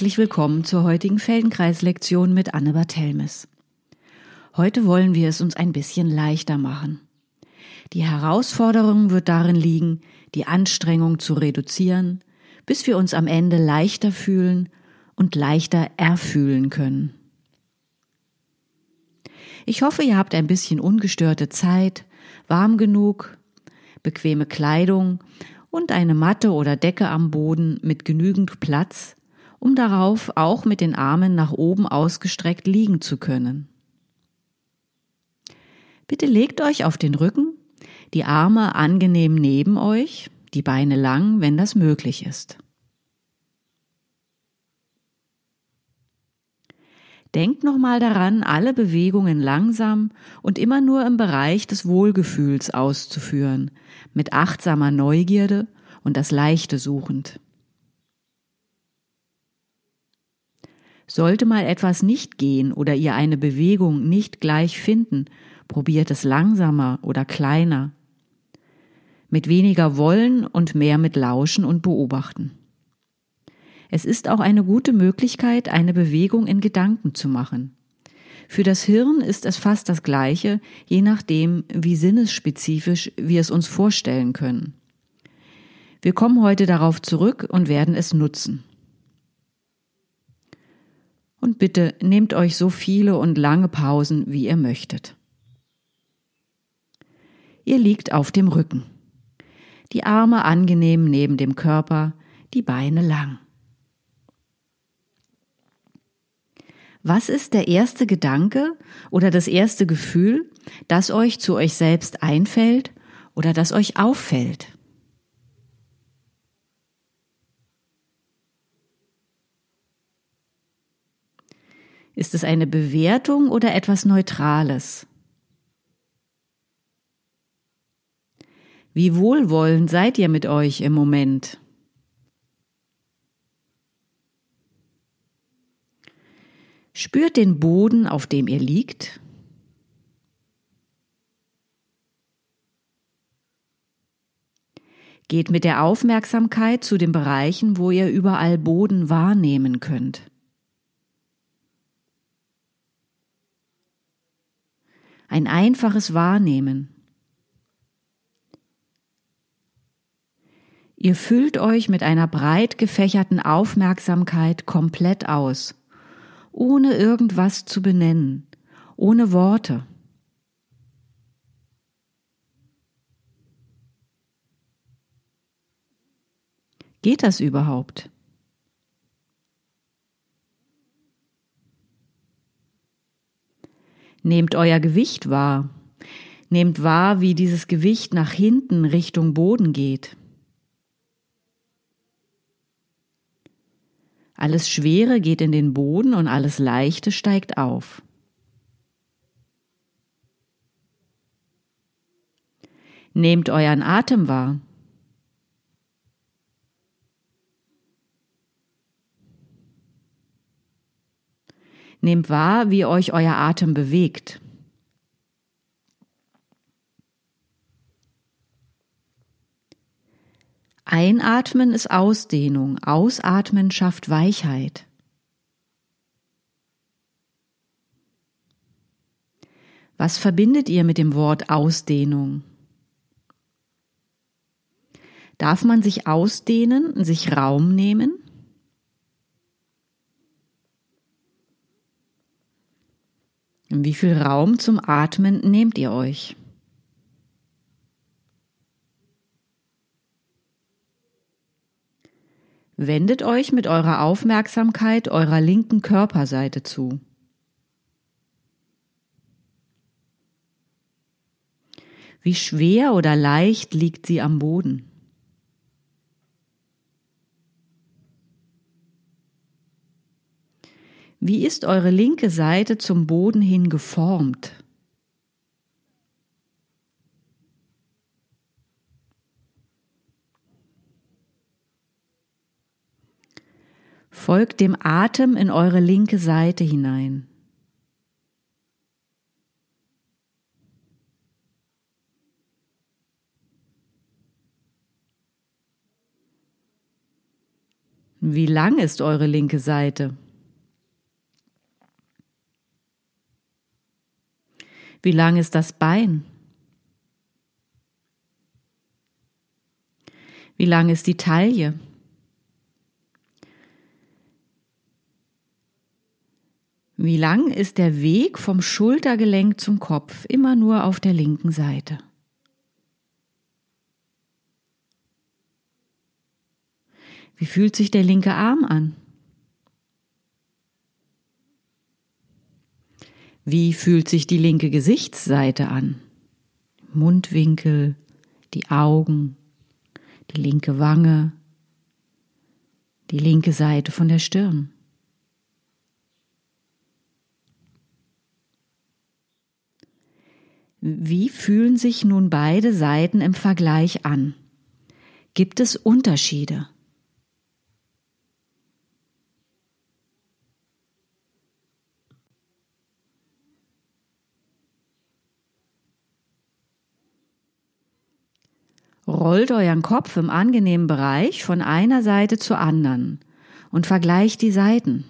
Herzlich willkommen zur heutigen Feldenkreislektion mit Anne Barthelmes. Heute wollen wir es uns ein bisschen leichter machen. Die Herausforderung wird darin liegen, die Anstrengung zu reduzieren, bis wir uns am Ende leichter fühlen und leichter erfühlen können. Ich hoffe, ihr habt ein bisschen ungestörte Zeit, warm genug, bequeme Kleidung und eine Matte oder Decke am Boden mit genügend Platz, um darauf auch mit den Armen nach oben ausgestreckt liegen zu können. Bitte legt euch auf den Rücken, die Arme angenehm neben euch, die Beine lang, wenn das möglich ist. Denkt nochmal daran, alle Bewegungen langsam und immer nur im Bereich des Wohlgefühls auszuführen, mit achtsamer Neugierde und das Leichte suchend. Sollte mal etwas nicht gehen oder ihr eine Bewegung nicht gleich finden, probiert es langsamer oder kleiner. Mit weniger Wollen und mehr mit Lauschen und Beobachten. Es ist auch eine gute Möglichkeit, eine Bewegung in Gedanken zu machen. Für das Hirn ist es fast das gleiche, je nachdem, wie sinnesspezifisch wir es uns vorstellen können. Wir kommen heute darauf zurück und werden es nutzen. Und bitte nehmt euch so viele und lange Pausen, wie ihr möchtet. Ihr liegt auf dem Rücken. Die Arme angenehm neben dem Körper, die Beine lang. Was ist der erste Gedanke oder das erste Gefühl, das euch zu euch selbst einfällt oder das euch auffällt? Ist es eine Bewertung oder etwas Neutrales? Wie wohlwollend seid ihr mit euch im Moment? Spürt den Boden, auf dem ihr liegt. Geht mit der Aufmerksamkeit zu den Bereichen, wo ihr überall Boden wahrnehmen könnt. Ein einfaches Wahrnehmen. Ihr füllt euch mit einer breit gefächerten Aufmerksamkeit komplett aus, ohne irgendwas zu benennen, ohne Worte. Geht das überhaupt? Nehmt euer Gewicht wahr. Nehmt wahr, wie dieses Gewicht nach hinten Richtung Boden geht. Alles Schwere geht in den Boden und alles Leichte steigt auf. Nehmt euren Atem wahr. Nehmt wahr, wie euch euer Atem bewegt. Einatmen ist Ausdehnung, Ausatmen schafft Weichheit. Was verbindet ihr mit dem Wort Ausdehnung? Darf man sich ausdehnen, sich Raum nehmen? Wie viel Raum zum Atmen nehmt ihr euch? Wendet euch mit eurer Aufmerksamkeit eurer linken Körperseite zu. Wie schwer oder leicht liegt sie am Boden? Wie ist eure linke Seite zum Boden hin geformt? Folgt dem Atem in eure linke Seite hinein. Wie lang ist eure linke Seite? Wie lang ist das Bein? Wie lang ist die Taille? Wie lang ist der Weg vom Schultergelenk zum Kopf immer nur auf der linken Seite? Wie fühlt sich der linke Arm an? Wie fühlt sich die linke Gesichtsseite an? Mundwinkel, die Augen, die linke Wange, die linke Seite von der Stirn. Wie fühlen sich nun beide Seiten im Vergleich an? Gibt es Unterschiede? Rollt euren Kopf im angenehmen Bereich von einer Seite zur anderen und vergleicht die Seiten.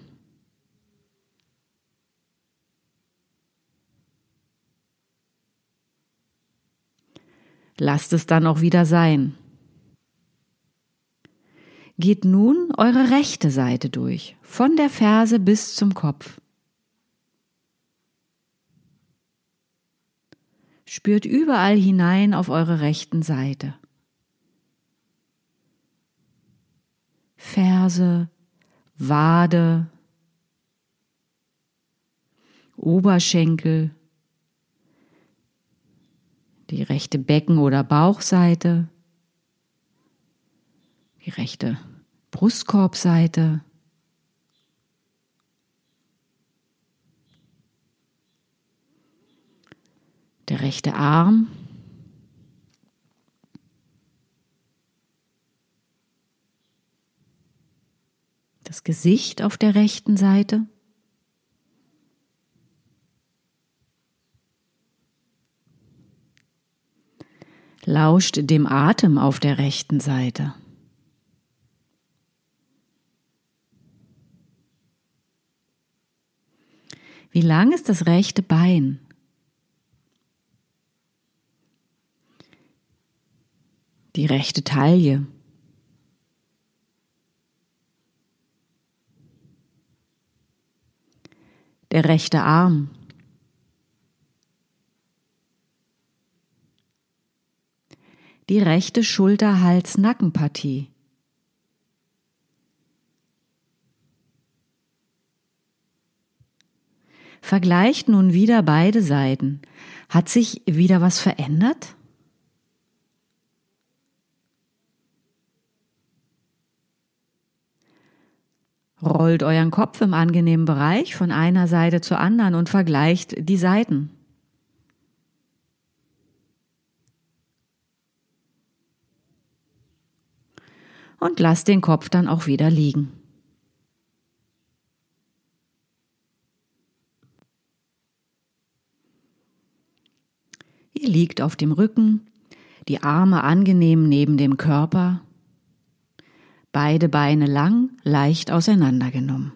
Lasst es dann auch wieder sein. Geht nun eure rechte Seite durch, von der Ferse bis zum Kopf. Spürt überall hinein auf eure rechten Seite. Ferse, Wade, Oberschenkel, die rechte Becken- oder Bauchseite, die rechte Brustkorbseite, der rechte Arm, das Gesicht auf der rechten Seite. Lauscht dem Atem auf der rechten Seite. Wie lang ist das rechte Bein? Die rechte Taille. Der rechte Arm. die rechte Schulter-Hals-Nackenpartie. Vergleicht nun wieder beide Seiten. Hat sich wieder was verändert? Rollt euren Kopf im angenehmen Bereich von einer Seite zur anderen und vergleicht die Seiten. und lasst den Kopf dann auch wieder liegen. Ihr liegt auf dem Rücken, die Arme angenehm neben dem Körper, beide Beine lang, leicht auseinandergenommen.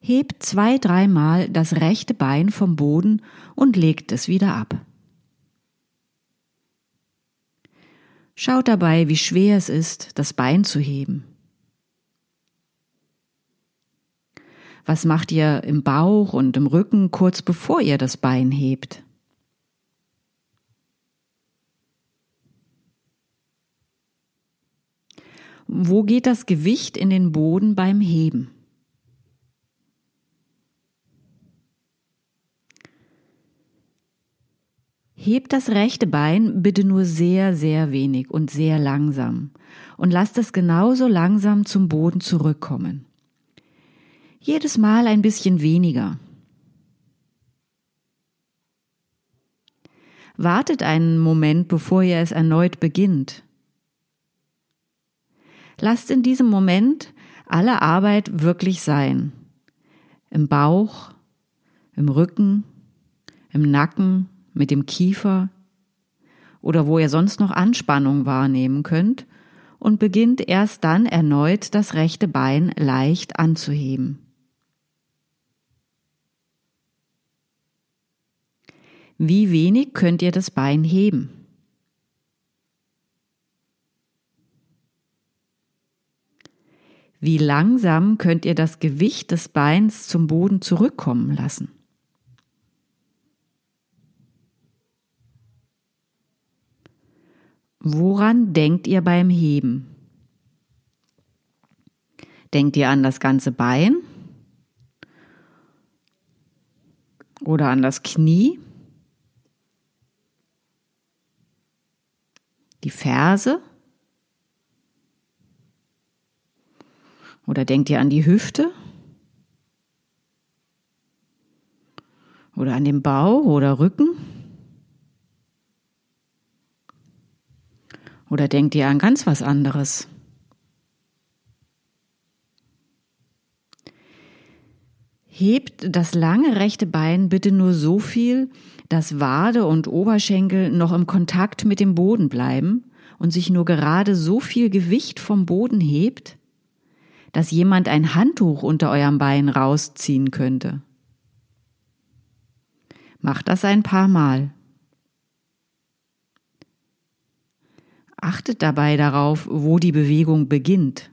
Hebt zwei, dreimal das rechte Bein vom Boden und legt es wieder ab. Schaut dabei, wie schwer es ist, das Bein zu heben. Was macht ihr im Bauch und im Rücken kurz bevor ihr das Bein hebt? Wo geht das Gewicht in den Boden beim Heben? Hebt das rechte Bein bitte nur sehr, sehr wenig und sehr langsam und lasst es genauso langsam zum Boden zurückkommen. Jedes Mal ein bisschen weniger. Wartet einen Moment, bevor ihr es erneut beginnt. Lasst in diesem Moment alle Arbeit wirklich sein. Im Bauch, im Rücken, im Nacken, mit dem Kiefer oder wo ihr sonst noch Anspannung wahrnehmen könnt und beginnt erst dann erneut das rechte Bein leicht anzuheben. Wie wenig könnt ihr das Bein heben? Wie langsam könnt ihr das Gewicht des Beins zum Boden zurückkommen lassen? Woran denkt ihr beim Heben? Denkt ihr an das ganze Bein? Oder an das Knie? Die Ferse? Oder denkt ihr an die Hüfte? Oder an den Bauch oder Rücken? Oder denkt ihr an ganz was anderes? Hebt das lange rechte Bein bitte nur so viel, dass Wade und Oberschenkel noch im Kontakt mit dem Boden bleiben und sich nur gerade so viel Gewicht vom Boden hebt, dass jemand ein Handtuch unter eurem Bein rausziehen könnte. Macht das ein paar Mal. Achtet dabei darauf, wo die Bewegung beginnt.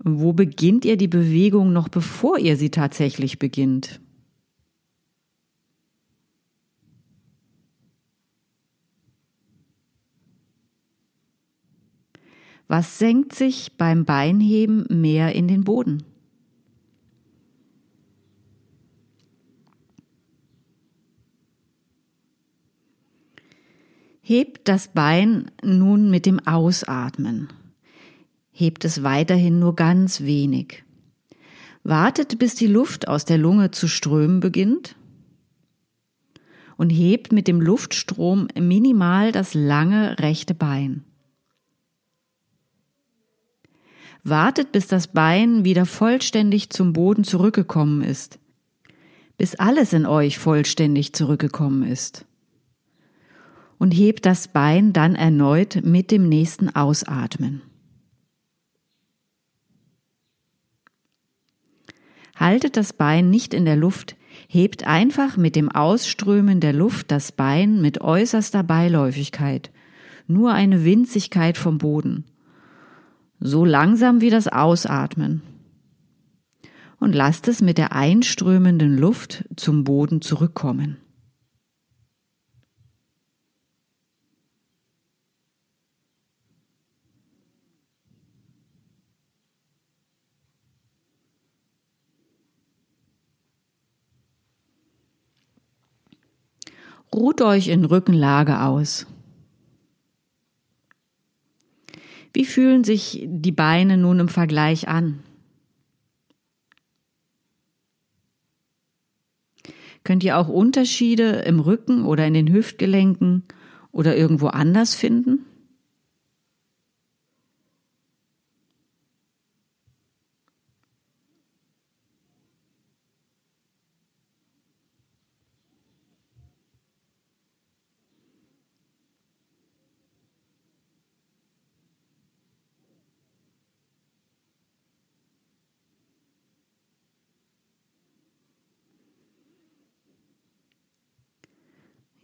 Wo beginnt ihr die Bewegung noch bevor ihr sie tatsächlich beginnt? Was senkt sich beim Beinheben mehr in den Boden? Hebt das Bein nun mit dem Ausatmen. Hebt es weiterhin nur ganz wenig. Wartet, bis die Luft aus der Lunge zu strömen beginnt und hebt mit dem Luftstrom minimal das lange rechte Bein. Wartet, bis das Bein wieder vollständig zum Boden zurückgekommen ist, bis alles in euch vollständig zurückgekommen ist. Und hebt das Bein dann erneut mit dem nächsten Ausatmen. Haltet das Bein nicht in der Luft, hebt einfach mit dem Ausströmen der Luft das Bein mit äußerster Beiläufigkeit, nur eine Winzigkeit vom Boden so langsam wie das Ausatmen. Und lasst es mit der einströmenden Luft zum Boden zurückkommen. Ruht euch in Rückenlage aus. Wie fühlen sich die Beine nun im Vergleich an? Könnt ihr auch Unterschiede im Rücken oder in den Hüftgelenken oder irgendwo anders finden?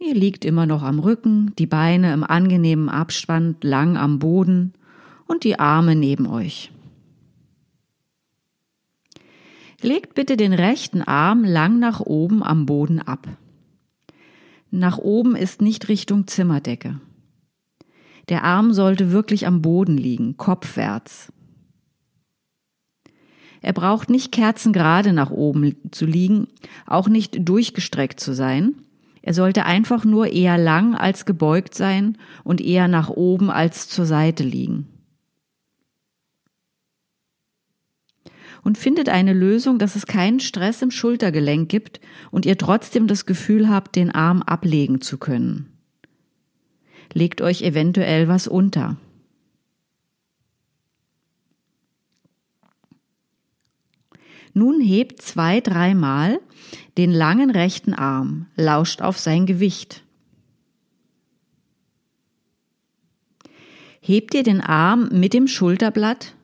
Ihr liegt immer noch am Rücken, die Beine im angenehmen Abstand lang am Boden und die Arme neben euch. Legt bitte den rechten Arm lang nach oben am Boden ab. Nach oben ist nicht Richtung Zimmerdecke. Der Arm sollte wirklich am Boden liegen, kopfwärts. Er braucht nicht kerzengerade nach oben zu liegen, auch nicht durchgestreckt zu sein, er sollte einfach nur eher lang als gebeugt sein und eher nach oben als zur Seite liegen. Und findet eine Lösung, dass es keinen Stress im Schultergelenk gibt und ihr trotzdem das Gefühl habt, den Arm ablegen zu können. Legt euch eventuell was unter. Nun hebt zwei, dreimal den langen rechten Arm, lauscht auf sein Gewicht. Hebt ihr den Arm mit dem Schulterblatt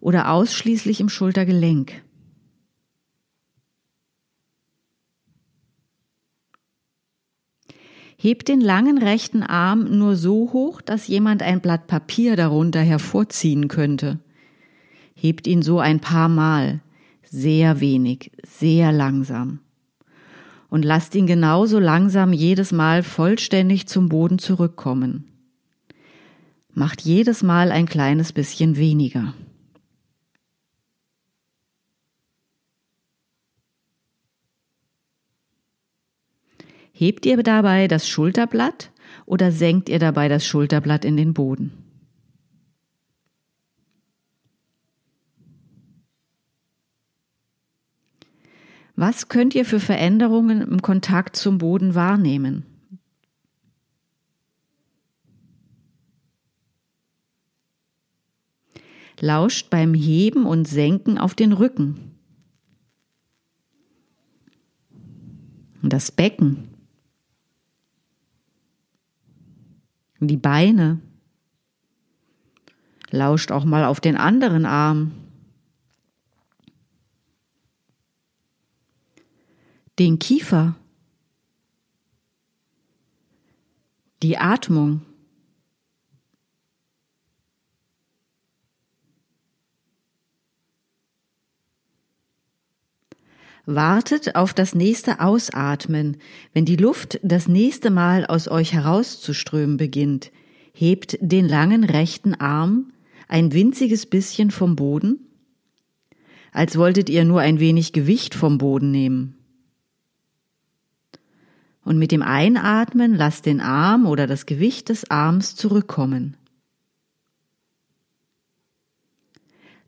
oder ausschließlich im Schultergelenk? Hebt den langen rechten Arm nur so hoch, dass jemand ein Blatt Papier darunter hervorziehen könnte. Hebt ihn so ein paar Mal, sehr wenig, sehr langsam. Und lasst ihn genauso langsam jedes Mal vollständig zum Boden zurückkommen. Macht jedes Mal ein kleines bisschen weniger. Hebt ihr dabei das Schulterblatt oder senkt ihr dabei das Schulterblatt in den Boden? Was könnt ihr für Veränderungen im Kontakt zum Boden wahrnehmen? Lauscht beim Heben und Senken auf den Rücken. Das Becken. die Beine. Lauscht auch mal auf den anderen Arm. Den Kiefer. Die Atmung. Wartet auf das nächste Ausatmen. Wenn die Luft das nächste Mal aus euch herauszuströmen beginnt, hebt den langen rechten Arm ein winziges bisschen vom Boden, als wolltet ihr nur ein wenig Gewicht vom Boden nehmen. Und mit dem Einatmen lasst den Arm oder das Gewicht des Arms zurückkommen.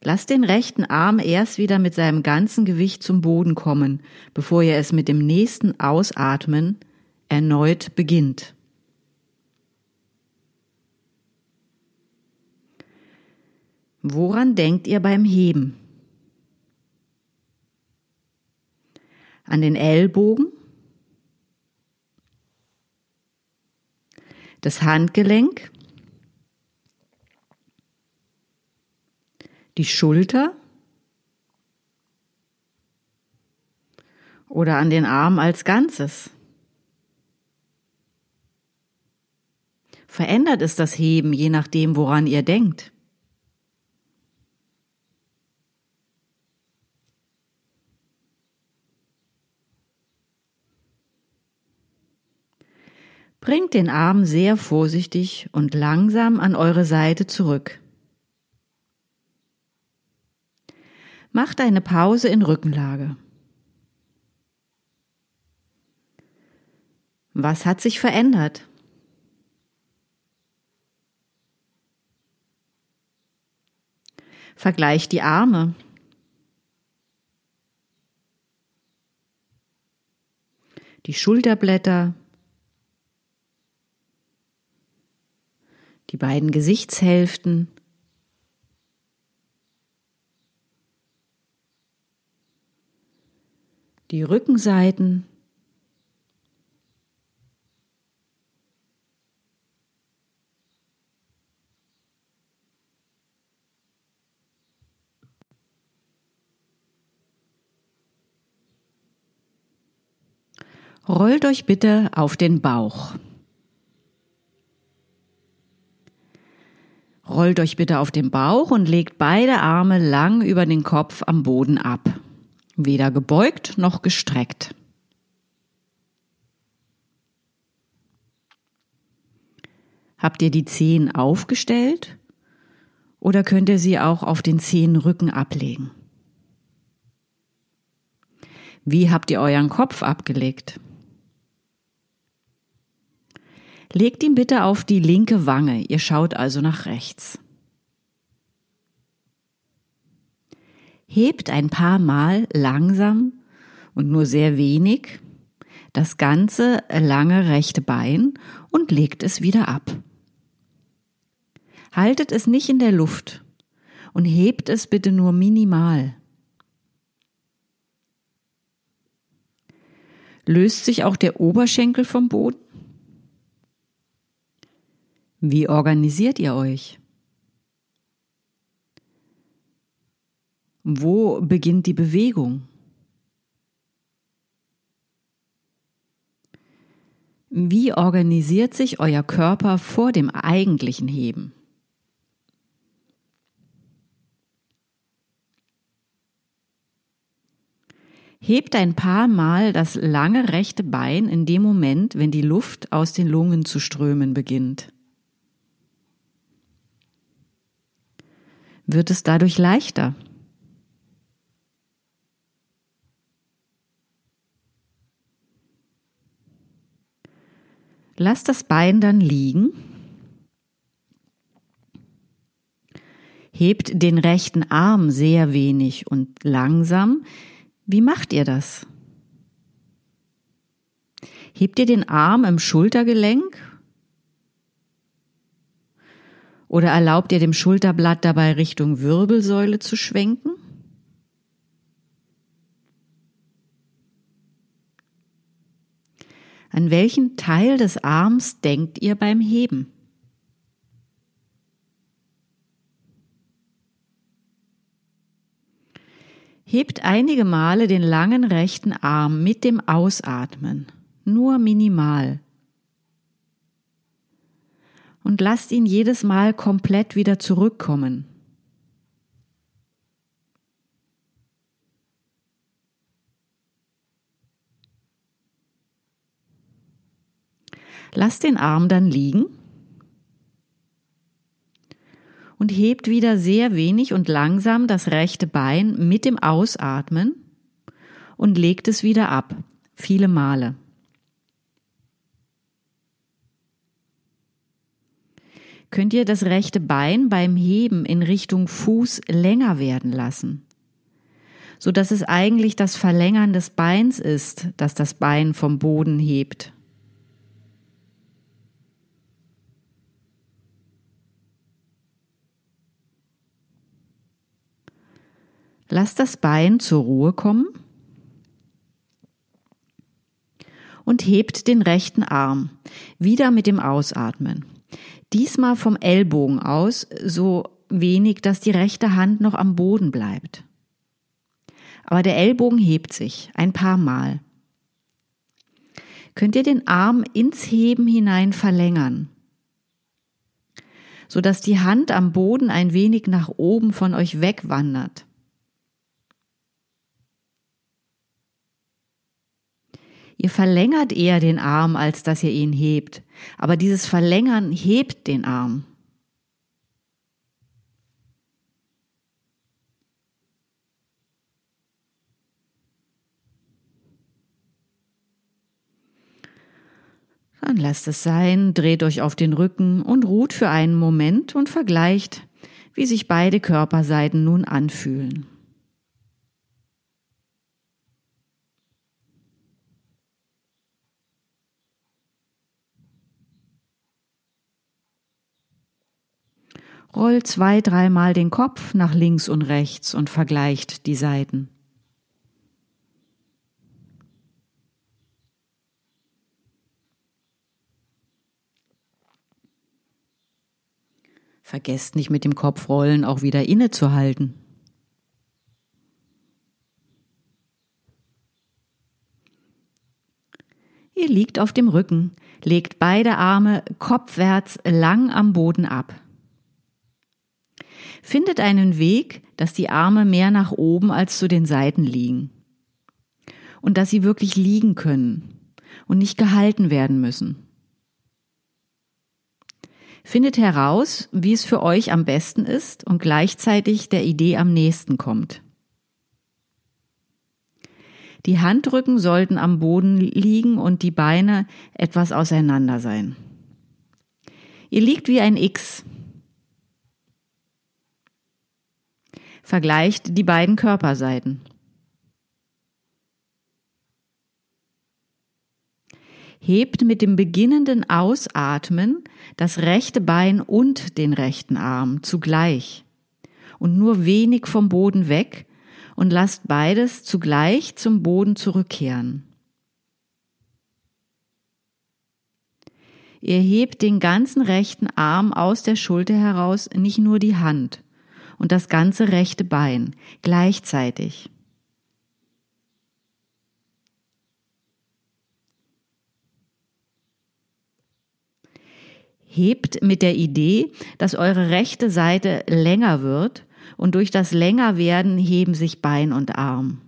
Lasst den rechten Arm erst wieder mit seinem ganzen Gewicht zum Boden kommen, bevor ihr es mit dem nächsten Ausatmen erneut beginnt. Woran denkt ihr beim Heben? An den Ellbogen? Das Handgelenk? die Schulter oder an den Arm als Ganzes. Verändert es das Heben, je nachdem, woran ihr denkt. Bringt den Arm sehr vorsichtig und langsam an eure Seite zurück. Macht eine Pause in Rückenlage. Was hat sich verändert? Vergleicht die Arme. Die Schulterblätter. Die beiden Gesichtshälften. die Rückenseiten. Rollt euch bitte auf den Bauch. Rollt euch bitte auf den Bauch und legt beide Arme lang über den Kopf am Boden ab weder gebeugt noch gestreckt. Habt ihr die Zehen aufgestellt oder könnt ihr sie auch auf den Zehenrücken ablegen? Wie habt ihr euren Kopf abgelegt? Legt ihn bitte auf die linke Wange, ihr schaut also nach rechts. hebt ein paar Mal langsam und nur sehr wenig das ganze lange rechte Bein und legt es wieder ab. Haltet es nicht in der Luft und hebt es bitte nur minimal. Löst sich auch der Oberschenkel vom Boden? Wie organisiert ihr euch? Wo beginnt die Bewegung? Wie organisiert sich euer Körper vor dem eigentlichen Heben? Hebt ein paar Mal das lange rechte Bein in dem Moment, wenn die Luft aus den Lungen zu strömen beginnt. Wird es dadurch leichter? Lass das Bein dann liegen. Hebt den rechten Arm sehr wenig und langsam wie macht ihr das? Hebt ihr den Arm im Schultergelenk? Oder erlaubt ihr dem Schulterblatt dabei Richtung Wirbelsäule zu schwenken? An welchen Teil des Arms denkt ihr beim Heben? Hebt einige Male den langen rechten Arm mit dem Ausatmen, nur minimal. Und lasst ihn jedes Mal komplett wieder zurückkommen. Lasst den Arm dann liegen und hebt wieder sehr wenig und langsam das rechte Bein mit dem Ausatmen und legt es wieder ab, viele Male. Könnt ihr das rechte Bein beim Heben in Richtung Fuß länger werden lassen, so dass es eigentlich das Verlängern des Beins ist, das das Bein vom Boden hebt. Lass das Bein zur Ruhe kommen und hebt den rechten Arm wieder mit dem Ausatmen. Diesmal vom Ellbogen aus, so wenig, dass die rechte Hand noch am Boden bleibt. Aber der Ellbogen hebt sich ein paar Mal. Könnt ihr den Arm ins Heben hinein verlängern, sodass die Hand am Boden ein wenig nach oben von euch wegwandert. Ihr verlängert eher den Arm, als dass ihr ihn hebt. Aber dieses Verlängern hebt den Arm. Dann lasst es sein, dreht euch auf den Rücken und ruht für einen Moment und vergleicht, wie sich beide Körperseiten nun anfühlen. Rollt zwei, dreimal den Kopf nach links und rechts und vergleicht die Seiten. Vergesst nicht mit dem Kopfrollen auch wieder innezuhalten. Ihr liegt auf dem Rücken, legt beide Arme kopfwärts lang am Boden ab. Findet einen Weg, dass die Arme mehr nach oben als zu den Seiten liegen. Und dass sie wirklich liegen können und nicht gehalten werden müssen. Findet heraus, wie es für euch am besten ist und gleichzeitig der Idee am nächsten kommt. Die Handrücken sollten am Boden liegen und die Beine etwas auseinander sein. Ihr liegt wie ein X, Vergleicht die beiden Körperseiten. Hebt mit dem beginnenden Ausatmen das rechte Bein und den rechten Arm zugleich und nur wenig vom Boden weg und lasst beides zugleich zum Boden zurückkehren. Ihr hebt den ganzen rechten Arm aus der Schulter heraus, nicht nur die Hand und das ganze rechte Bein gleichzeitig. Hebt mit der Idee, dass eure rechte Seite länger wird und durch das Längerwerden heben sich Bein und Arm.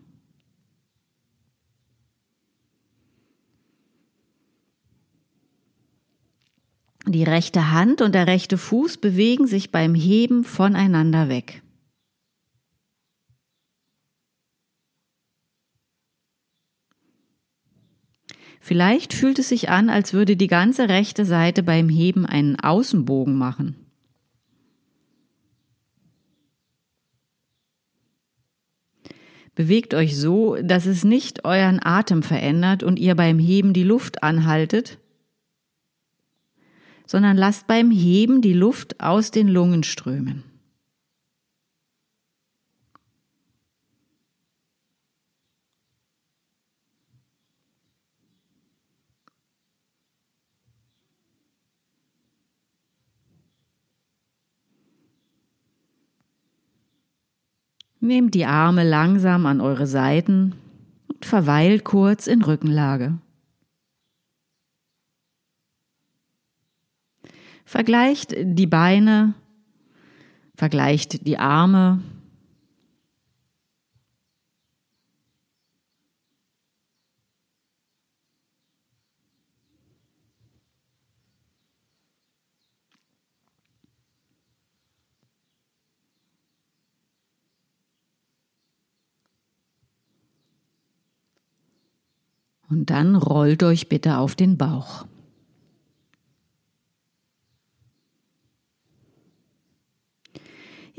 Die rechte Hand und der rechte Fuß bewegen sich beim Heben voneinander weg. Vielleicht fühlt es sich an, als würde die ganze rechte Seite beim Heben einen Außenbogen machen. Bewegt euch so, dass es nicht euren Atem verändert und ihr beim Heben die Luft anhaltet, sondern lasst beim Heben die Luft aus den Lungen strömen. Nehmt die Arme langsam an eure Seiten und verweilt kurz in Rückenlage. Vergleicht die Beine, vergleicht die Arme. Und dann rollt euch bitte auf den Bauch.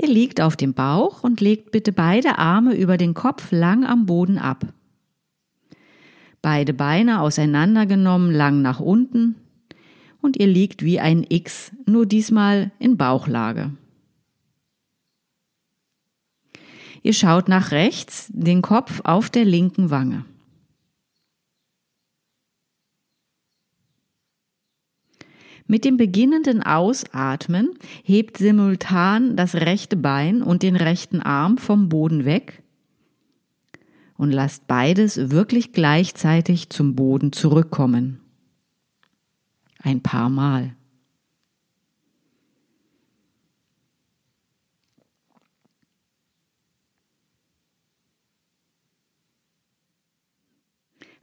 Ihr liegt auf dem Bauch und legt bitte beide Arme über den Kopf lang am Boden ab. Beide Beine auseinandergenommen lang nach unten und ihr liegt wie ein X, nur diesmal in Bauchlage. Ihr schaut nach rechts, den Kopf auf der linken Wange. Mit dem beginnenden Ausatmen hebt simultan das rechte Bein und den rechten Arm vom Boden weg und lasst beides wirklich gleichzeitig zum Boden zurückkommen. Ein paar Mal.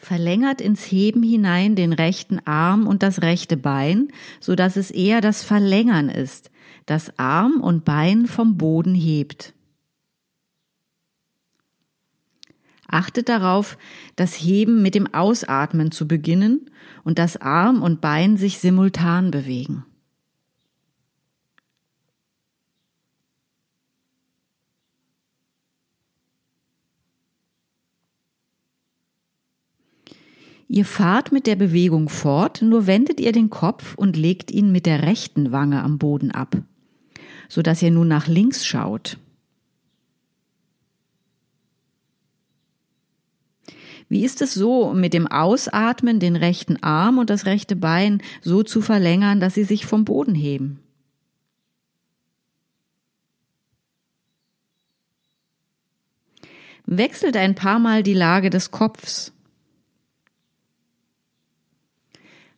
Verlängert ins Heben hinein den rechten Arm und das rechte Bein, so dass es eher das Verlängern ist, das Arm und Bein vom Boden hebt. Achtet darauf, das Heben mit dem Ausatmen zu beginnen und dass Arm und Bein sich simultan bewegen. Ihr fahrt mit der Bewegung fort, nur wendet ihr den Kopf und legt ihn mit der rechten Wange am Boden ab, so dass ihr nun nach links schaut. Wie ist es so, mit dem Ausatmen den rechten Arm und das rechte Bein so zu verlängern, dass sie sich vom Boden heben? Wechselt ein paar Mal die Lage des Kopfs.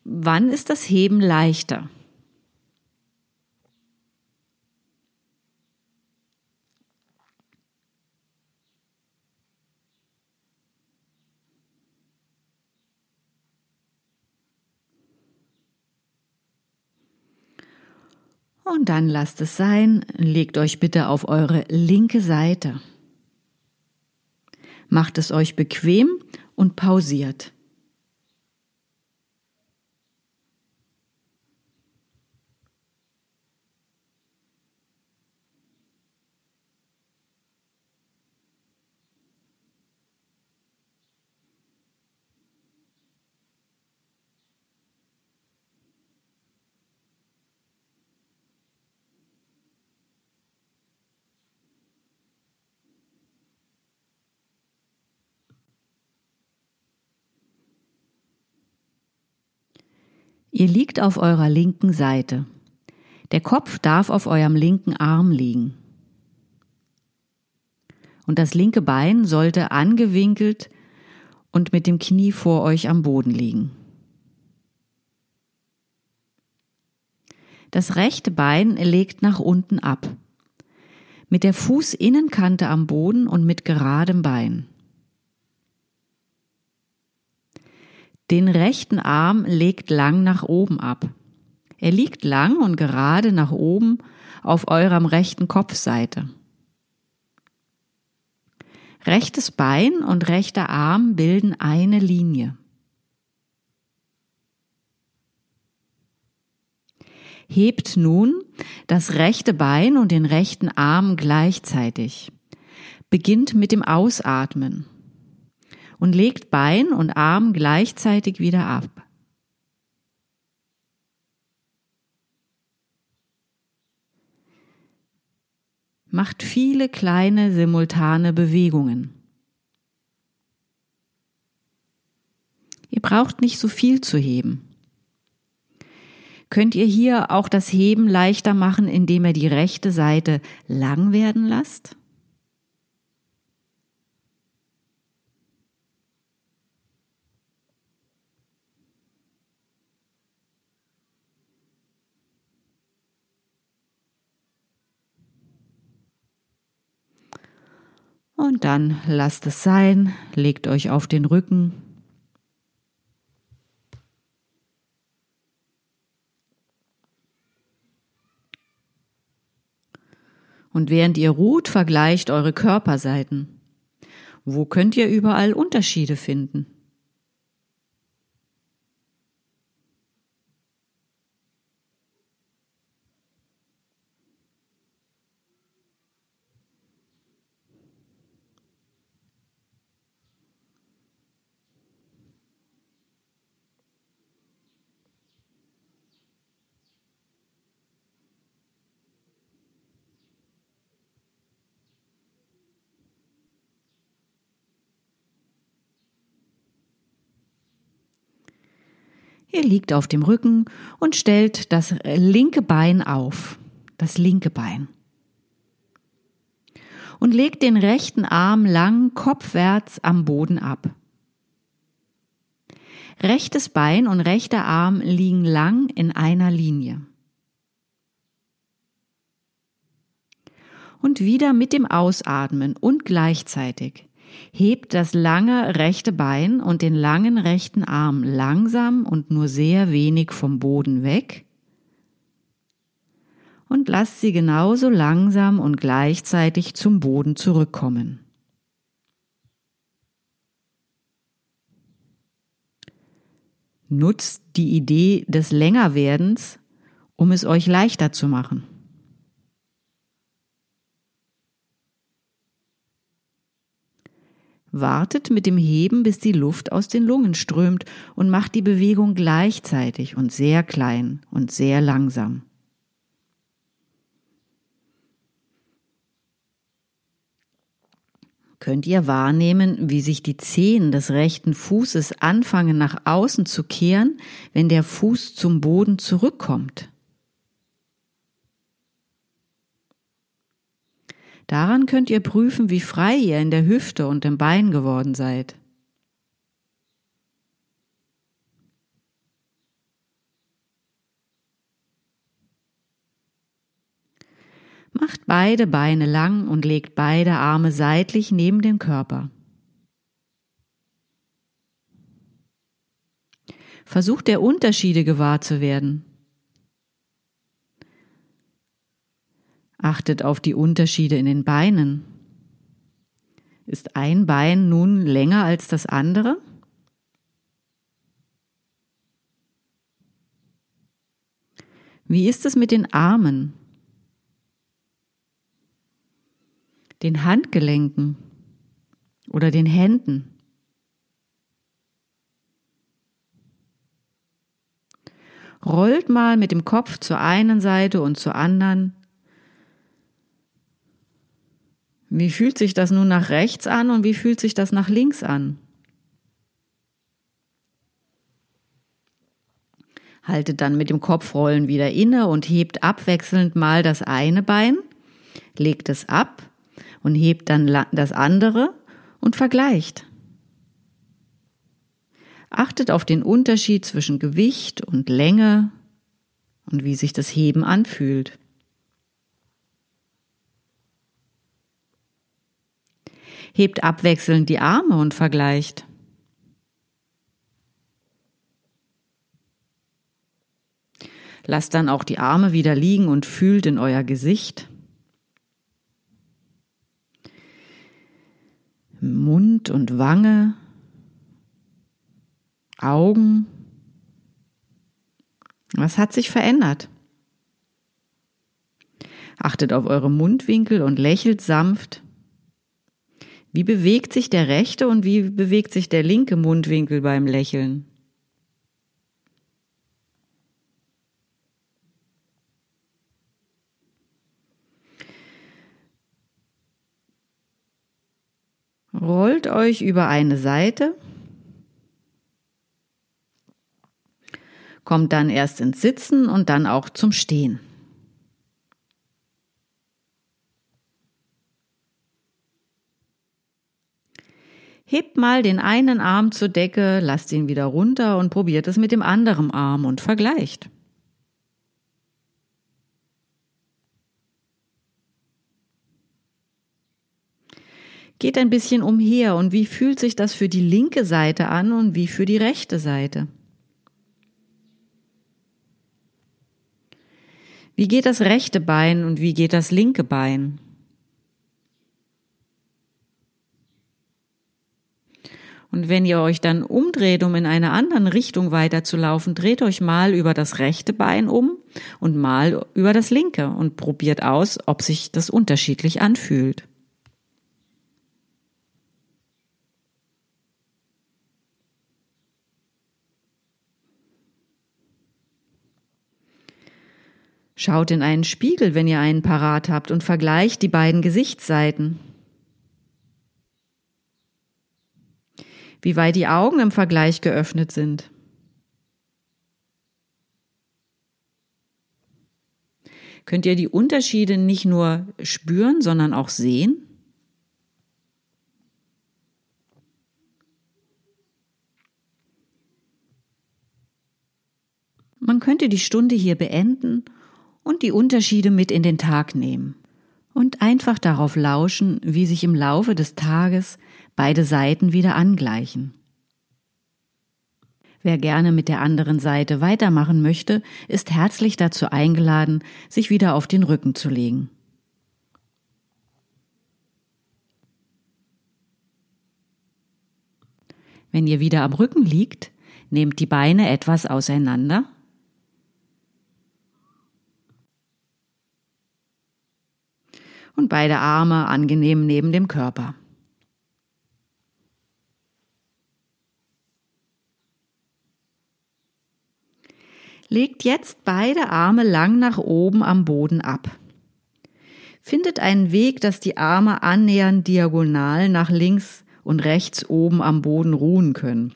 Wann ist das Heben leichter? Und dann lasst es sein, legt euch bitte auf eure linke Seite. Macht es euch bequem und pausiert. Ihr liegt auf eurer linken Seite. Der Kopf darf auf eurem linken Arm liegen. Und das linke Bein sollte angewinkelt und mit dem Knie vor euch am Boden liegen. Das rechte Bein legt nach unten ab. Mit der Fußinnenkante am Boden und mit geradem Bein. Den rechten Arm legt lang nach oben ab. Er liegt lang und gerade nach oben auf eurem rechten Kopfseite. Rechtes Bein und rechter Arm bilden eine Linie. Hebt nun das rechte Bein und den rechten Arm gleichzeitig. Beginnt mit dem Ausatmen und legt Bein und Arm gleichzeitig wieder ab. Macht viele kleine simultane Bewegungen. Ihr braucht nicht so viel zu heben. Könnt ihr hier auch das Heben leichter machen, indem ihr die rechte Seite lang werden lasst? Und dann lasst es sein, legt euch auf den Rücken. Und während ihr ruht, vergleicht eure Körperseiten. Wo könnt ihr überall Unterschiede finden? Ihr liegt auf dem Rücken und stellt das linke Bein auf, das linke Bein. Und legt den rechten Arm lang kopfwärts am Boden ab. Rechtes Bein und rechter Arm liegen lang in einer Linie. Und wieder mit dem Ausatmen und gleichzeitig Hebt das lange rechte Bein und den langen rechten Arm langsam und nur sehr wenig vom Boden weg und lasst sie genauso langsam und gleichzeitig zum Boden zurückkommen. Nutzt die Idee des Längerwerdens, um es euch leichter zu machen. Wartet mit dem Heben, bis die Luft aus den Lungen strömt und macht die Bewegung gleichzeitig und sehr klein und sehr langsam. Könnt ihr wahrnehmen, wie sich die Zehen des rechten Fußes anfangen nach außen zu kehren, wenn der Fuß zum Boden zurückkommt? Daran könnt ihr prüfen, wie frei ihr in der Hüfte und im Bein geworden seid. Macht beide Beine lang und legt beide Arme seitlich neben dem Körper. Versucht der Unterschiede gewahr zu werden. Achtet auf die Unterschiede in den Beinen. Ist ein Bein nun länger als das andere? Wie ist es mit den Armen? Den Handgelenken oder den Händen? Rollt mal mit dem Kopf zur einen Seite und zur anderen Wie fühlt sich das nun nach rechts an und wie fühlt sich das nach links an? Haltet dann mit dem Kopfrollen wieder inne und hebt abwechselnd mal das eine Bein, legt es ab und hebt dann das andere und vergleicht. Achtet auf den Unterschied zwischen Gewicht und Länge und wie sich das Heben anfühlt. Hebt abwechselnd die Arme und vergleicht. Lasst dann auch die Arme wieder liegen und fühlt in euer Gesicht. Mund und Wange, Augen. Was hat sich verändert? Achtet auf eure Mundwinkel und lächelt sanft. Wie bewegt sich der rechte und wie bewegt sich der linke Mundwinkel beim Lächeln? Rollt euch über eine Seite, kommt dann erst ins Sitzen und dann auch zum Stehen. Hebt mal den einen Arm zur Decke, lasst ihn wieder runter und probiert es mit dem anderen Arm und vergleicht. Geht ein bisschen umher und wie fühlt sich das für die linke Seite an und wie für die rechte Seite? Wie geht das rechte Bein und wie geht das linke Bein? Und wenn ihr euch dann umdreht, um in einer anderen Richtung weiterzulaufen, dreht euch mal über das rechte Bein um und mal über das linke und probiert aus, ob sich das unterschiedlich anfühlt. Schaut in einen Spiegel, wenn ihr einen parat habt, und vergleicht die beiden Gesichtsseiten. Wie weit die Augen im Vergleich geöffnet sind. Könnt ihr die Unterschiede nicht nur spüren, sondern auch sehen? Man könnte die Stunde hier beenden und die Unterschiede mit in den Tag nehmen und einfach darauf lauschen, wie sich im Laufe des Tages beide Seiten wieder angleichen. Wer gerne mit der anderen Seite weitermachen möchte, ist herzlich dazu eingeladen, sich wieder auf den Rücken zu legen. Wenn ihr wieder am Rücken liegt, nehmt die Beine etwas auseinander und beide Arme angenehm neben dem Körper. Legt jetzt beide Arme lang nach oben am Boden ab. Findet einen Weg, dass die Arme annähernd diagonal nach links und rechts oben am Boden ruhen können.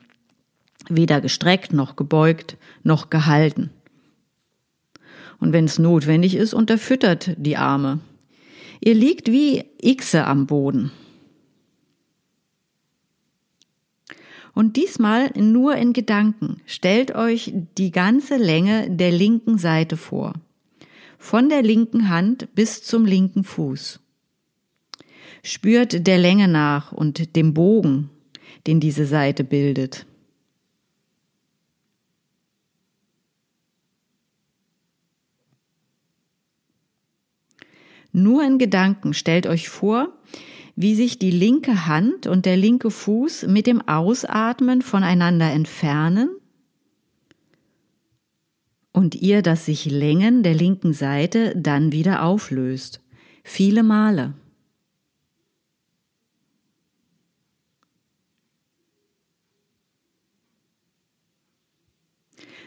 Weder gestreckt noch gebeugt noch gehalten. Und wenn es notwendig ist, unterfüttert die Arme. Ihr liegt wie Xe am Boden. Und diesmal nur in Gedanken. Stellt euch die ganze Länge der linken Seite vor. Von der linken Hand bis zum linken Fuß. Spürt der Länge nach und dem Bogen, den diese Seite bildet. Nur in Gedanken stellt euch vor, wie sich die linke Hand und der linke Fuß mit dem Ausatmen voneinander entfernen und ihr das sich Längen der linken Seite dann wieder auflöst. Viele Male.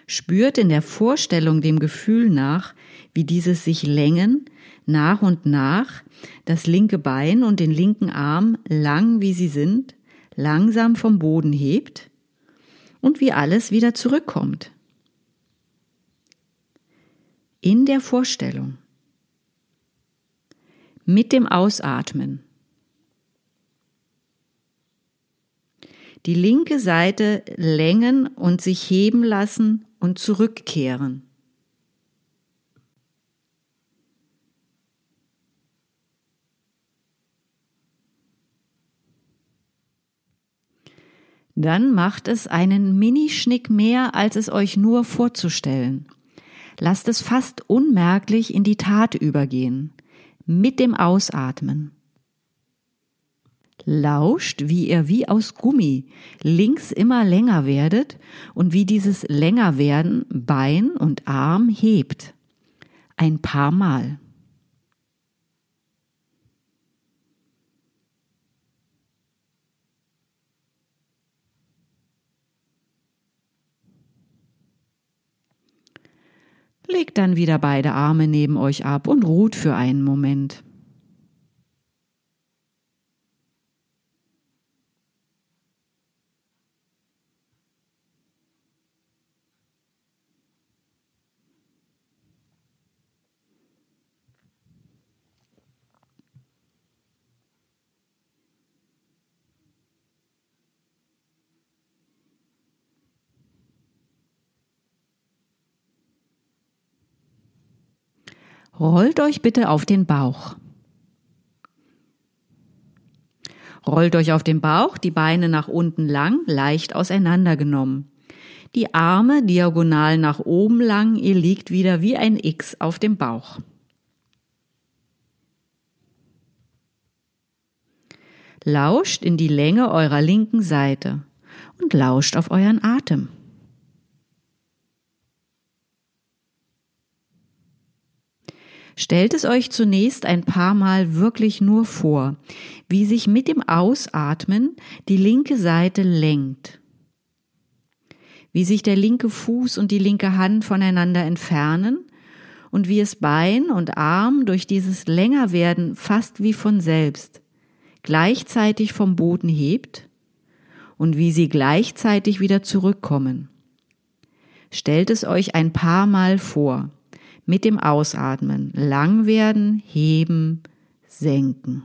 Spürt in der Vorstellung dem Gefühl nach, wie dieses sich Längen nach und nach das linke Bein und den linken Arm lang wie sie sind, langsam vom Boden hebt und wie alles wieder zurückkommt. in der Vorstellung. Mit dem Ausatmen. Die linke Seite längen und sich heben lassen und zurückkehren. Dann macht es einen Minischnick mehr, als es euch nur vorzustellen. Lasst es fast unmerklich in die Tat übergehen, mit dem Ausatmen. Lauscht, wie ihr wie aus Gummi links immer länger werdet und wie dieses Längerwerden Bein und Arm hebt. Ein paar Mal. Legt dann wieder beide Arme neben euch ab und ruht für einen Moment. Rollt euch bitte auf den Bauch. Rollt euch auf den Bauch, die Beine nach unten lang, leicht auseinandergenommen. Die Arme diagonal nach oben lang, ihr liegt wieder wie ein X auf dem Bauch. Lauscht in die Länge eurer linken Seite und lauscht auf euren Atem. Stellt es euch zunächst ein paar Mal wirklich nur vor, wie sich mit dem Ausatmen die linke Seite lenkt, wie sich der linke Fuß und die linke Hand voneinander entfernen und wie es Bein und Arm durch dieses Längerwerden fast wie von selbst gleichzeitig vom Boden hebt und wie sie gleichzeitig wieder zurückkommen. Stellt es euch ein paar Mal vor mit dem Ausatmen lang werden, heben, senken.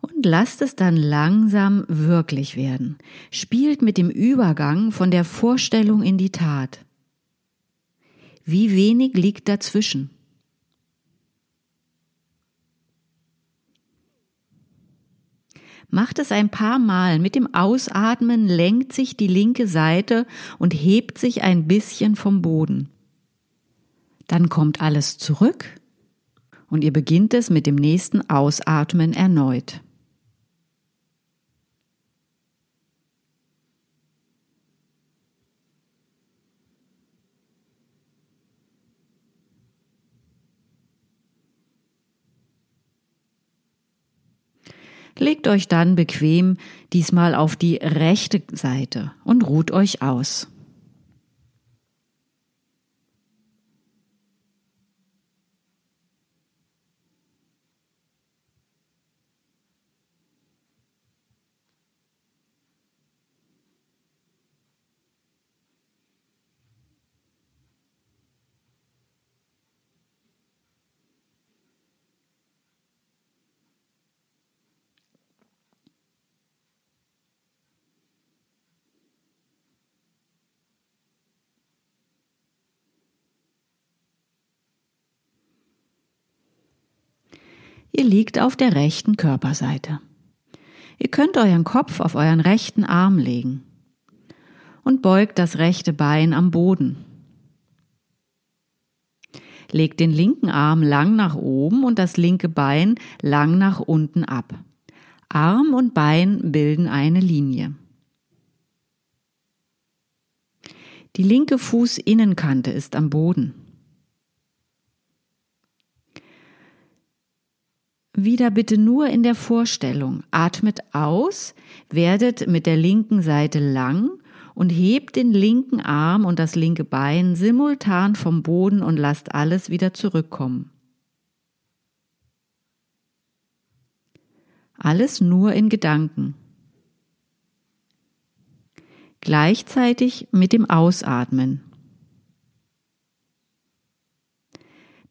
Und lasst es dann langsam wirklich werden. Spielt mit dem Übergang von der Vorstellung in die Tat. Wie wenig liegt dazwischen? Macht es ein paar Mal. Mit dem Ausatmen lenkt sich die linke Seite und hebt sich ein bisschen vom Boden. Dann kommt alles zurück und ihr beginnt es mit dem nächsten Ausatmen erneut. Legt euch dann bequem diesmal auf die rechte Seite und ruht euch aus. Ihr liegt auf der rechten Körperseite. Ihr könnt euren Kopf auf euren rechten Arm legen und beugt das rechte Bein am Boden. Legt den linken Arm lang nach oben und das linke Bein lang nach unten ab. Arm und Bein bilden eine Linie. Die linke Fußinnenkante ist am Boden. Wieder bitte nur in der Vorstellung. Atmet aus, werdet mit der linken Seite lang und hebt den linken Arm und das linke Bein simultan vom Boden und lasst alles wieder zurückkommen. Alles nur in Gedanken. Gleichzeitig mit dem Ausatmen.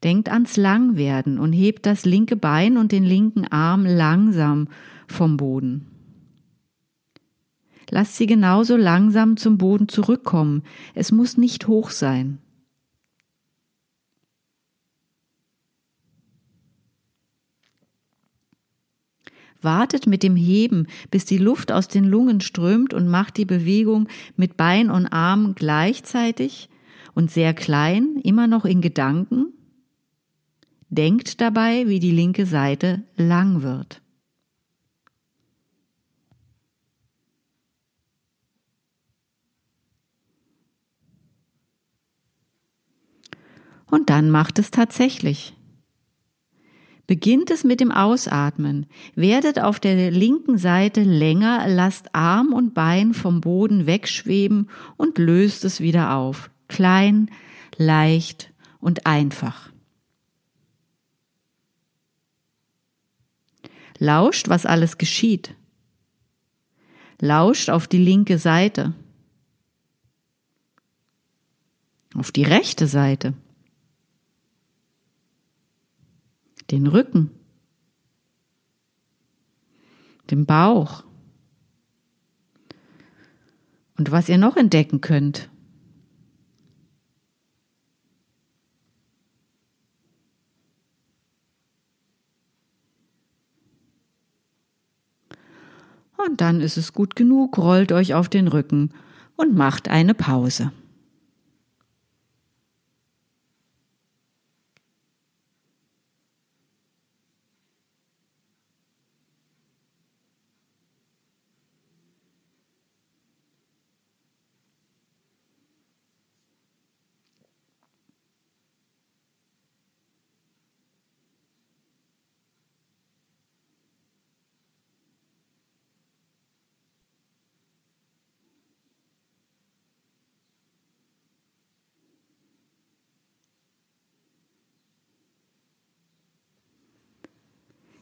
Denkt ans Langwerden und hebt das linke Bein und den linken Arm langsam vom Boden. Lasst sie genauso langsam zum Boden zurückkommen. Es muss nicht hoch sein. Wartet mit dem Heben, bis die Luft aus den Lungen strömt und macht die Bewegung mit Bein und Arm gleichzeitig und sehr klein, immer noch in Gedanken. Denkt dabei, wie die linke Seite lang wird. Und dann macht es tatsächlich. Beginnt es mit dem Ausatmen. Werdet auf der linken Seite länger, lasst Arm und Bein vom Boden wegschweben und löst es wieder auf. Klein, leicht und einfach. Lauscht, was alles geschieht. Lauscht auf die linke Seite. Auf die rechte Seite. den Rücken, den Bauch und was ihr noch entdecken könnt. Und dann ist es gut genug, rollt euch auf den Rücken und macht eine Pause.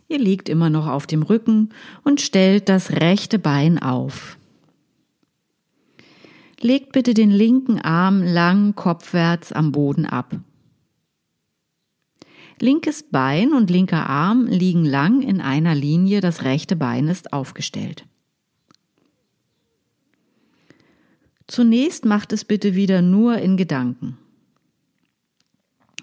Ihr liegt immer noch auf dem Rücken und stellt das rechte Bein auf. Legt bitte den linken Arm lang kopfwärts am Boden ab. Linkes Bein und linker Arm liegen lang in einer Linie, das rechte Bein ist aufgestellt. Zunächst macht es bitte wieder nur in Gedanken.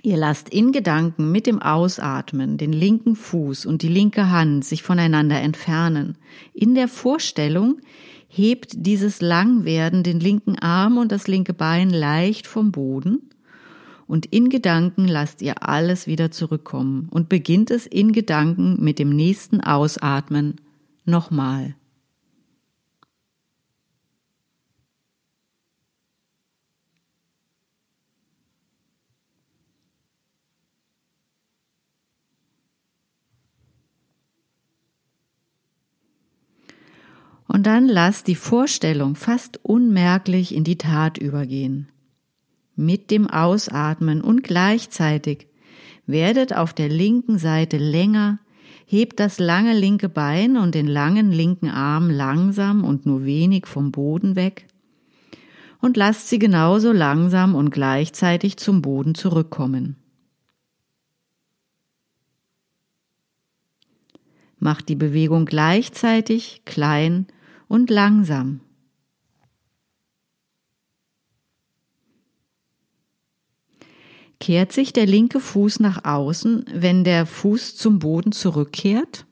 Ihr lasst in Gedanken mit dem Ausatmen den linken Fuß und die linke Hand sich voneinander entfernen. In der Vorstellung hebt dieses Langwerden den linken Arm und das linke Bein leicht vom Boden und in Gedanken lasst ihr alles wieder zurückkommen und beginnt es in Gedanken mit dem nächsten Ausatmen nochmal. Dann lass die Vorstellung fast unmerklich in die Tat übergehen. Mit dem Ausatmen und gleichzeitig werdet auf der linken Seite länger, hebt das lange linke Bein und den langen linken Arm langsam und nur wenig vom Boden weg und lasst sie genauso langsam und gleichzeitig zum Boden zurückkommen. Macht die Bewegung gleichzeitig klein und langsam. Kehrt sich der linke Fuß nach außen, wenn der Fuß zum Boden zurückkehrt?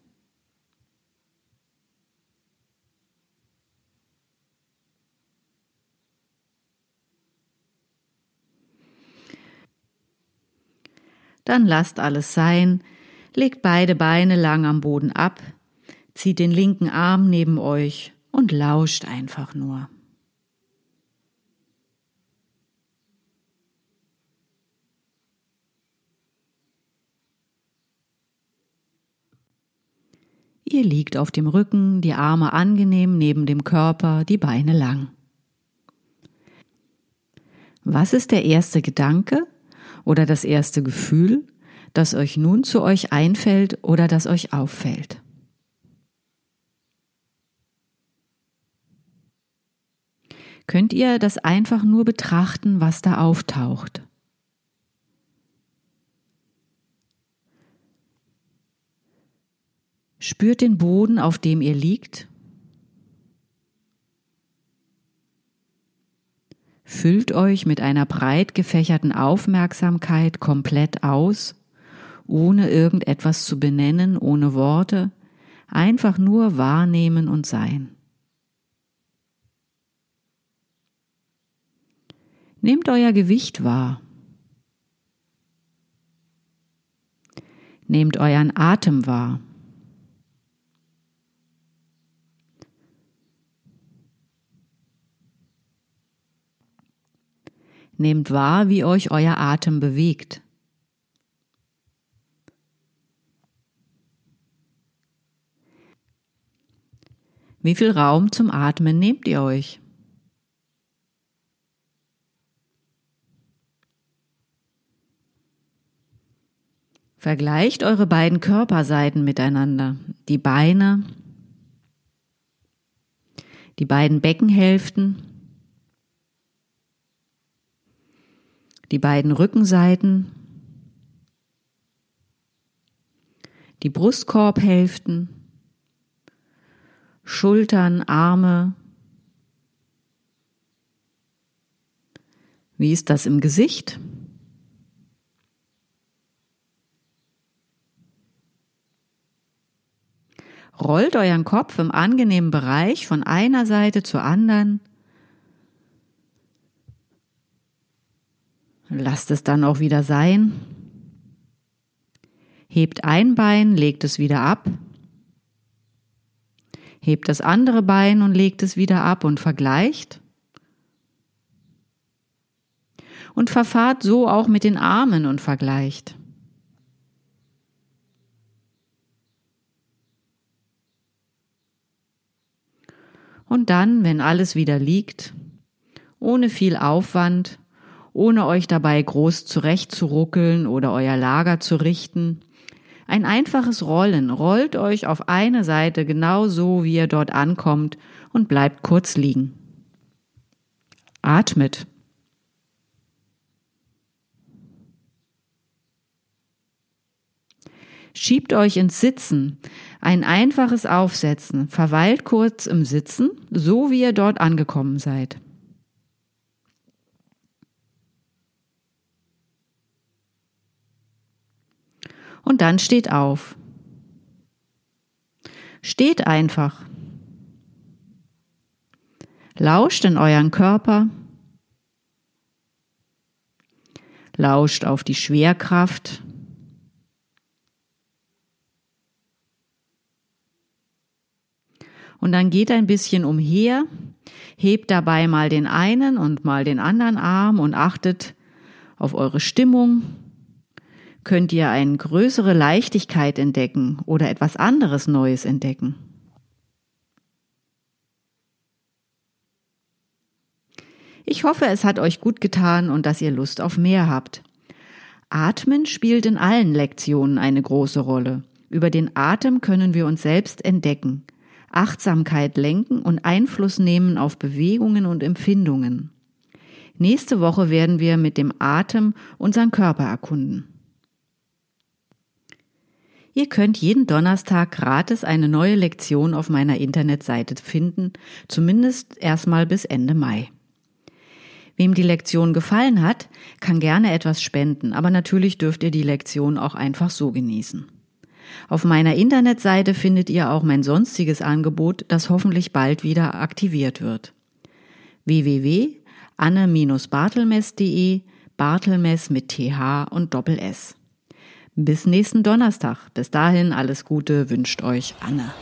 Dann lasst alles sein, legt beide Beine lang am Boden ab, zieht den linken Arm neben euch und lauscht einfach nur. Ihr liegt auf dem Rücken, die Arme angenehm neben dem Körper, die Beine lang. Was ist der erste Gedanke oder das erste Gefühl, das euch nun zu euch einfällt oder das euch auffällt? Könnt ihr das einfach nur betrachten, was da auftaucht? Spürt den Boden, auf dem ihr liegt. Füllt euch mit einer breit gefächerten Aufmerksamkeit komplett aus, ohne irgendetwas zu benennen, ohne Worte, einfach nur wahrnehmen und sein. Nehmt euer Gewicht wahr. Nehmt euren Atem wahr. Nehmt wahr, wie euch euer Atem bewegt. Wie viel Raum zum Atmen nehmt ihr euch? Vergleicht eure beiden Körperseiten miteinander. Die Beine, die beiden Beckenhälften, die beiden Rückenseiten, die Brustkorbhälften, Schultern, Arme. Wie ist das im Gesicht? Rollt euren Kopf im angenehmen Bereich von einer Seite zur anderen. Lasst es dann auch wieder sein. Hebt ein Bein, legt es wieder ab. Hebt das andere Bein und legt es wieder ab und vergleicht. Und verfahrt so auch mit den Armen und vergleicht. Und dann, wenn alles wieder liegt, ohne viel Aufwand, ohne euch dabei groß zurechtzuruckeln oder euer Lager zu richten, ein einfaches Rollen, rollt euch auf eine Seite genau so, wie ihr dort ankommt und bleibt kurz liegen. Atmet. Schiebt euch ins Sitzen. Ein einfaches Aufsetzen. Verweilt kurz im Sitzen, so wie ihr dort angekommen seid. Und dann steht auf. Steht einfach. Lauscht in euren Körper. Lauscht auf die Schwerkraft und dann geht ein bisschen umher, hebt dabei mal den einen und mal den anderen Arm und achtet auf eure Stimmung. Könnt ihr eine größere Leichtigkeit entdecken oder etwas anderes Neues entdecken? Ich hoffe, es hat euch gut getan und dass ihr Lust auf mehr habt. Atmen spielt in allen Lektionen eine große Rolle. Über den Atem können wir uns selbst entdecken. Achtsamkeit lenken und Einfluss nehmen auf Bewegungen und Empfindungen. Nächste Woche werden wir mit dem Atem unseren Körper erkunden. Ihr könnt jeden Donnerstag gratis eine neue Lektion auf meiner Internetseite finden, zumindest erstmal bis Ende Mai. Wem die Lektion gefallen hat, kann gerne etwas spenden, aber natürlich dürft ihr die Lektion auch einfach so genießen. Auf meiner Internetseite findet ihr auch mein sonstiges Angebot, das hoffentlich bald wieder aktiviert wird. www.anne-bartelmess.de Bartelmess mit TH und Doppel S. Bis nächsten Donnerstag. Bis dahin alles Gute wünscht euch Anne.